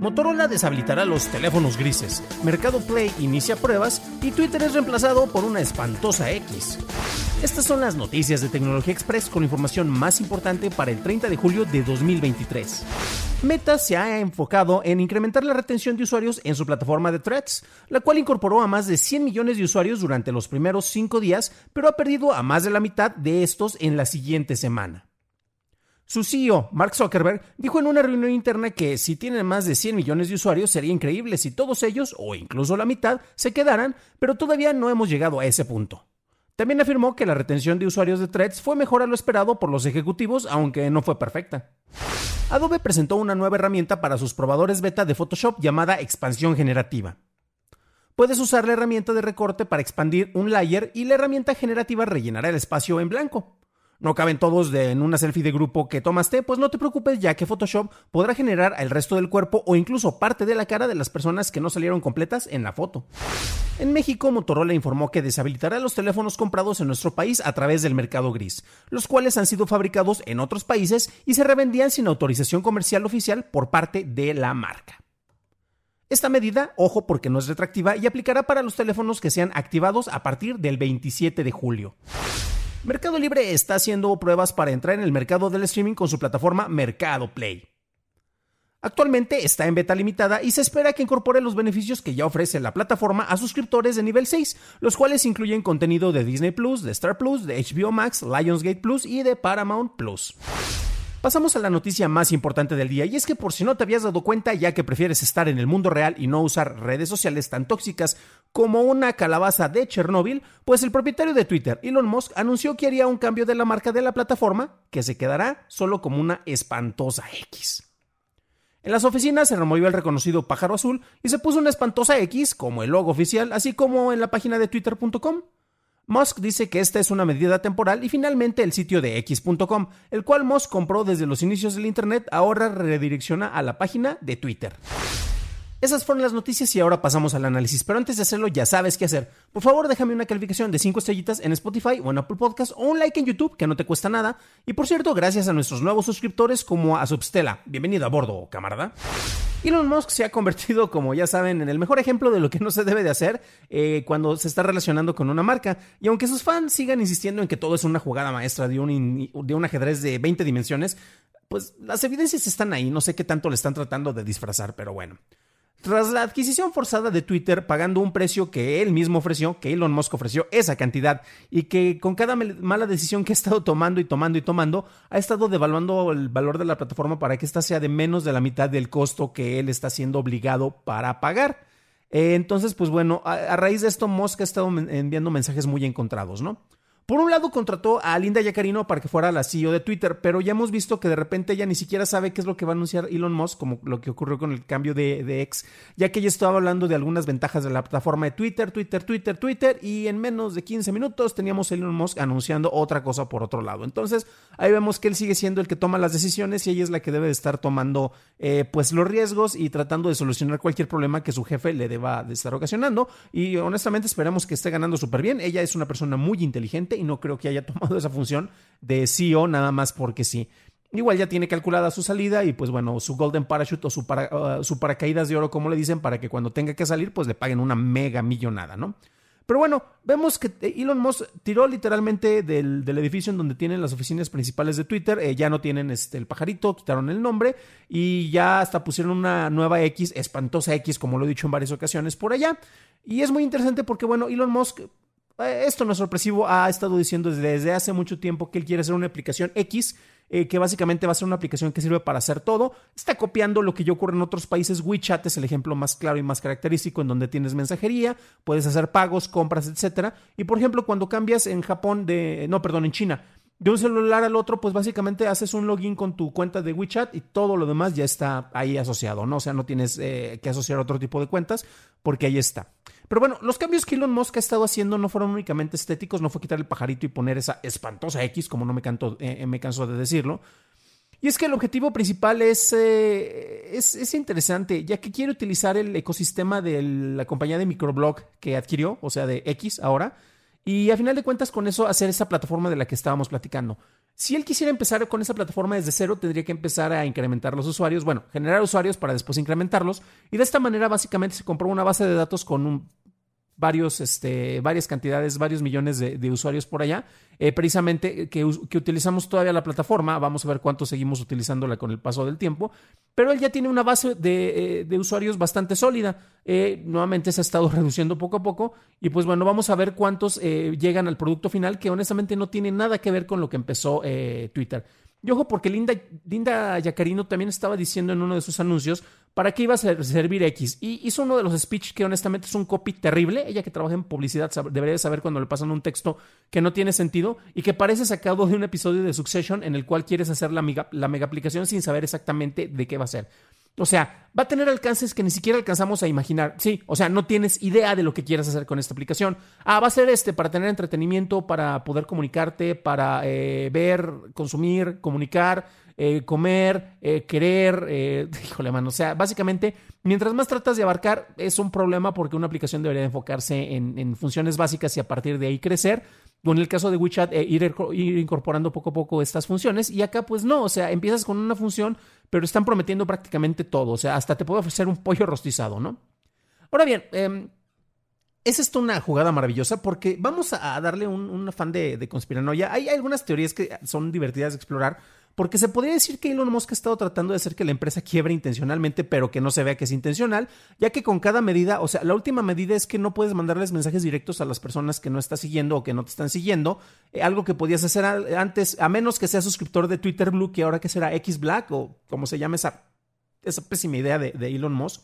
Motorola deshabilitará los teléfonos grises, Mercado Play inicia pruebas y Twitter es reemplazado por una espantosa X. Estas son las noticias de Tecnología Express con información más importante para el 30 de julio de 2023. Meta se ha enfocado en incrementar la retención de usuarios en su plataforma de Threads, la cual incorporó a más de 100 millones de usuarios durante los primeros 5 días, pero ha perdido a más de la mitad de estos en la siguiente semana. Su CEO, Mark Zuckerberg, dijo en una reunión interna que si tienen más de 100 millones de usuarios sería increíble si todos ellos, o incluso la mitad, se quedaran, pero todavía no hemos llegado a ese punto. También afirmó que la retención de usuarios de Threads fue mejor a lo esperado por los ejecutivos, aunque no fue perfecta. Adobe presentó una nueva herramienta para sus probadores beta de Photoshop llamada expansión generativa. Puedes usar la herramienta de recorte para expandir un layer y la herramienta generativa rellenará el espacio en blanco no caben todos en una selfie de grupo que tomaste, pues no te preocupes ya que Photoshop podrá generar el resto del cuerpo o incluso parte de la cara de las personas que no salieron completas en la foto. En México, Motorola informó que deshabilitará los teléfonos comprados en nuestro país a través del mercado gris, los cuales han sido fabricados en otros países y se revendían sin autorización comercial oficial por parte de la marca. Esta medida, ojo porque no es retractiva y aplicará para los teléfonos que sean activados a partir del 27 de julio. Mercado Libre está haciendo pruebas para entrar en el mercado del streaming con su plataforma Mercado Play. Actualmente está en beta limitada y se espera que incorpore los beneficios que ya ofrece la plataforma a suscriptores de nivel 6, los cuales incluyen contenido de Disney Plus, de Star Plus, de HBO Max, Lionsgate Plus y de Paramount Plus. Pasamos a la noticia más importante del día y es que por si no te habías dado cuenta ya que prefieres estar en el mundo real y no usar redes sociales tan tóxicas como una calabaza de Chernóbil, pues el propietario de Twitter, Elon Musk, anunció que haría un cambio de la marca de la plataforma que se quedará solo como una espantosa X. En las oficinas se removió el reconocido pájaro azul y se puso una espantosa X como el logo oficial, así como en la página de twitter.com. Musk dice que esta es una medida temporal y finalmente el sitio de x.com, el cual Musk compró desde los inicios del Internet, ahora redirecciona a la página de Twitter. Esas fueron las noticias y ahora pasamos al análisis, pero antes de hacerlo ya sabes qué hacer. Por favor déjame una calificación de 5 estrellitas en Spotify o en Apple Podcast o un like en YouTube que no te cuesta nada. Y por cierto, gracias a nuestros nuevos suscriptores como a Substella. Bienvenido a bordo, camarada. Elon Musk se ha convertido, como ya saben, en el mejor ejemplo de lo que no se debe de hacer eh, cuando se está relacionando con una marca. Y aunque sus fans sigan insistiendo en que todo es una jugada maestra de un, de un ajedrez de 20 dimensiones, pues las evidencias están ahí. No sé qué tanto le están tratando de disfrazar, pero bueno. Tras la adquisición forzada de Twitter, pagando un precio que él mismo ofreció, que Elon Musk ofreció esa cantidad, y que con cada mala decisión que ha estado tomando y tomando y tomando, ha estado devaluando el valor de la plataforma para que ésta sea de menos de la mitad del costo que él está siendo obligado para pagar. Eh, entonces, pues bueno, a, a raíz de esto, Musk ha estado enviando mensajes muy encontrados, ¿no? Por un lado, contrató a Linda Yacarino para que fuera la CEO de Twitter, pero ya hemos visto que de repente ella ni siquiera sabe qué es lo que va a anunciar Elon Musk, como lo que ocurrió con el cambio de, de ex, ya que ella estaba hablando de algunas ventajas de la plataforma de Twitter, Twitter, Twitter, Twitter, y en menos de 15 minutos teníamos a Elon Musk anunciando otra cosa por otro lado. Entonces, ahí vemos que él sigue siendo el que toma las decisiones y ella es la que debe de estar tomando eh, pues los riesgos y tratando de solucionar cualquier problema que su jefe le deba de estar ocasionando. Y honestamente esperamos que esté ganando súper bien. Ella es una persona muy inteligente y no creo que haya tomado esa función de CEO nada más porque sí. Igual ya tiene calculada su salida y pues bueno, su golden parachute o su, para, uh, su paracaídas de oro, como le dicen, para que cuando tenga que salir pues le paguen una mega millonada, ¿no? Pero bueno, vemos que Elon Musk tiró literalmente del, del edificio en donde tienen las oficinas principales de Twitter. Eh, ya no tienen este, el pajarito, quitaron el nombre y ya hasta pusieron una nueva X, espantosa X, como lo he dicho en varias ocasiones por allá. Y es muy interesante porque, bueno, Elon Musk esto no es sorpresivo, ha estado diciendo desde hace mucho tiempo que él quiere hacer una aplicación X eh, que básicamente va a ser una aplicación que sirve para hacer todo. Está copiando lo que ya ocurre en otros países. WeChat es el ejemplo más claro y más característico en donde tienes mensajería, puedes hacer pagos, compras, etcétera. Y por ejemplo, cuando cambias en Japón de, no, perdón, en China, de un celular al otro, pues básicamente haces un login con tu cuenta de WeChat y todo lo demás ya está ahí asociado, ¿no? O sea, no tienes eh, que asociar otro tipo de cuentas porque ahí está. Pero bueno, los cambios que Elon Musk ha estado haciendo no fueron únicamente estéticos, no fue quitar el pajarito y poner esa espantosa X, como no me, canto, eh, me canso de decirlo. Y es que el objetivo principal es, eh, es, es, interesante, ya que quiere utilizar el ecosistema de la compañía de microblog que adquirió, o sea, de X ahora, y a final de cuentas con eso hacer esa plataforma de la que estábamos platicando. Si él quisiera empezar con esa plataforma desde cero, tendría que empezar a incrementar los usuarios, bueno, generar usuarios para después incrementarlos, y de esta manera básicamente se compró una base de datos con un varios, este, varias cantidades, varios millones de, usuarios por allá, eh, precisamente que, utilizamos todavía la plataforma, vamos a ver cuánto seguimos utilizándola con el paso del tiempo, pero él ya tiene una base de, eh, usuarios bastante sólida, eh, nuevamente se ha estado reduciendo poco a poco y pues bueno, vamos a ver cuántos llegan al producto final que honestamente no tiene nada que ver con lo que empezó Twitter. Y ojo, porque Linda, Linda Yacarino también estaba diciendo en uno de sus anuncios para qué iba a servir X. Y hizo uno de los speech que honestamente es un copy terrible. Ella que trabaja en publicidad debería saber cuando le pasan un texto que no tiene sentido y que parece sacado de un episodio de Succession en el cual quieres hacer la mega, la mega aplicación sin saber exactamente de qué va a ser. O sea, va a tener alcances que ni siquiera alcanzamos a imaginar. Sí, o sea, no tienes idea de lo que quieras hacer con esta aplicación. Ah, va a ser este para tener entretenimiento, para poder comunicarte, para eh, ver, consumir, comunicar, eh, comer, eh, querer. híjole, mano. O sea, básicamente, mientras más tratas de abarcar, es un problema porque una aplicación debería enfocarse en, funciones básicas y a partir de ahí crecer o en el caso de WeChat, ir, incorporando poco a poco estas funciones. Y acá, pues no, o sea, empiezas con una función, pero están prometiendo prácticamente todo. O sea, hasta te puede ofrecer un pollo rostizado, ¿no? Ahora bien, eh, es esto una jugada maravillosa porque vamos a darle un, afán de, de conspiranoia. Hay algunas teorías que son divertidas de explorar porque se podría decir que Elon Musk ha estado tratando de hacer que la empresa quiebre intencionalmente, pero que no se vea que es intencional, ya que con cada medida, o sea, la última medida es que no puedes mandarles mensajes directos a las personas que no estás siguiendo o que no te están siguiendo, eh, algo que podías hacer antes, a menos que seas suscriptor de Twitter Blue, que ahora que será X Black o como se llama esa, esa pésima idea de, de Elon Musk.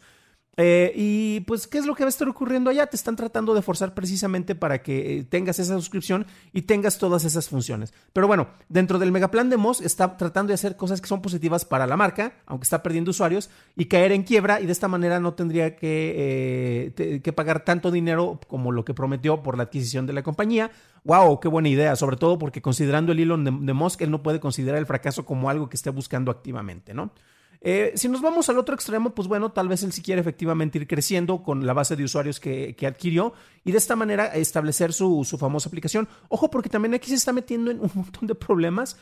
Eh, y pues, ¿qué es lo que va a estar ocurriendo allá? Te están tratando de forzar precisamente para que eh, tengas esa suscripción y tengas todas esas funciones. Pero bueno, dentro del megaplan de Moss está tratando de hacer cosas que son positivas para la marca, aunque está perdiendo usuarios, y caer en quiebra y de esta manera no tendría que, eh, que pagar tanto dinero como lo que prometió por la adquisición de la compañía. ¡Wow! ¡Qué buena idea! Sobre todo porque considerando el Elon de, de él no puede considerar el fracaso como algo que esté buscando activamente, ¿no? Eh, si nos vamos al otro extremo, pues bueno, tal vez él sí quiere efectivamente ir creciendo con la base de usuarios que, adquirió y de esta manera establecer su, famosa aplicación. Ojo, porque también aquí se está metiendo en un montón de problemas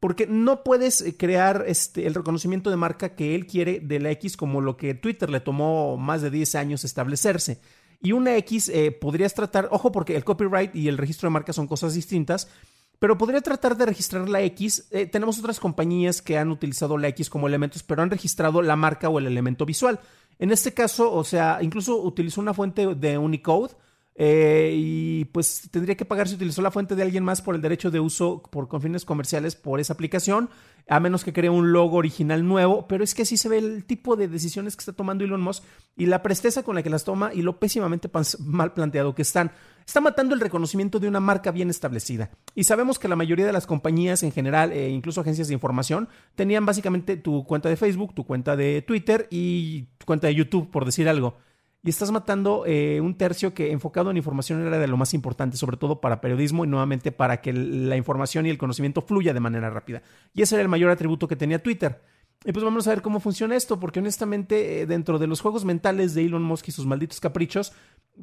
porque no puedes eh, crear este, el reconocimiento de marca que él quiere de la X como lo que Twitter le tomó más de 10 años establecerse. Y una X eh, podrías tratar, ojo porque el copyright y el registro de marca son cosas distintas, pero podría tratar de registrar la X. Eh, tenemos otras compañías que han utilizado la X como elementos, pero han registrado la marca o el elemento visual. En este caso, o sea, incluso utilizó una fuente de Unicode eh, y pues tendría que pagar si utilizó la fuente de alguien más por el derecho de uso por con fines comerciales por esa aplicación, a menos que cree un logo original nuevo, pero es que así se ve el tipo de decisiones que está tomando Elon Musk y la presteza con la que las toma y lo pésimamente mal planteado que están. Está matando el reconocimiento de una marca bien establecida. Y sabemos que la mayoría de las compañías en general, e incluso agencias de información, tenían básicamente tu cuenta de Facebook, tu cuenta de Twitter y tu cuenta de YouTube, por decir algo y estás matando eh, un tercio que enfocado en información era de lo más importante, sobre todo para periodismo y nuevamente para que la información y el conocimiento fluya de manera rápida. Y ese era el mayor atributo que tenía Twitter. Y pues vamos a ver cómo funciona esto, porque honestamente eh, dentro de los juegos mentales de Elon Musk y sus malditos caprichos,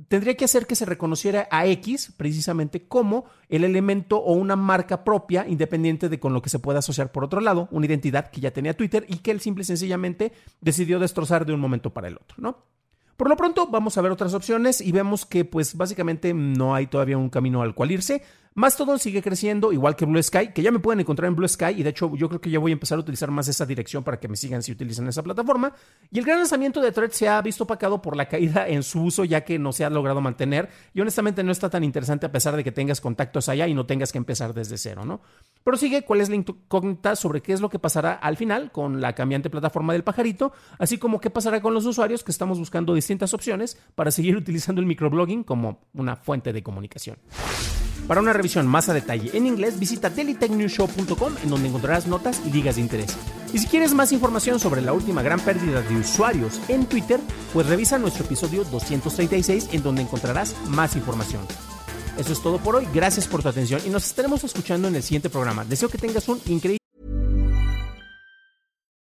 tendría que hacer que se reconociera a X precisamente como el elemento o una marca propia, independiente de con lo que se pueda asociar por otro lado, una identidad que ya tenía Twitter y que él simple y sencillamente decidió destrozar de un momento para el otro, ¿no? Por lo pronto vamos a ver otras opciones y vemos que pues básicamente no hay todavía un camino al cual irse. Mastodon sigue creciendo, igual que Blue Sky, que ya me pueden encontrar en Blue Sky y de hecho yo creo que ya voy a empezar a utilizar más esa dirección para que me sigan si utilizan esa plataforma. Y el gran lanzamiento de Thread se ha visto opacado por la caída en su uso ya que no se ha logrado mantener y honestamente no está tan interesante a pesar de que tengas contactos allá y no tengas que empezar desde cero, ¿no? Pero sigue cuál es la incógnita sobre qué es lo que pasará al final con la cambiante plataforma del pajarito, así como qué pasará con los usuarios que estamos buscando distintas opciones para seguir utilizando el microblogging como una fuente de comunicación. Para una revisión más a detalle en inglés, visita dailytechnewshow.com en donde encontrarás notas y ligas de interés. Y si quieres más información sobre la última gran pérdida de usuarios en Twitter, pues revisa nuestro episodio 236 en donde encontrarás más información. Eso es todo por hoy, gracias por tu atención y nos estaremos escuchando en el siguiente programa. Deseo que tengas un increíble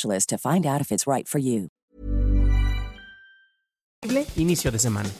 specialist to find out if it's right for you. Inicio de semana.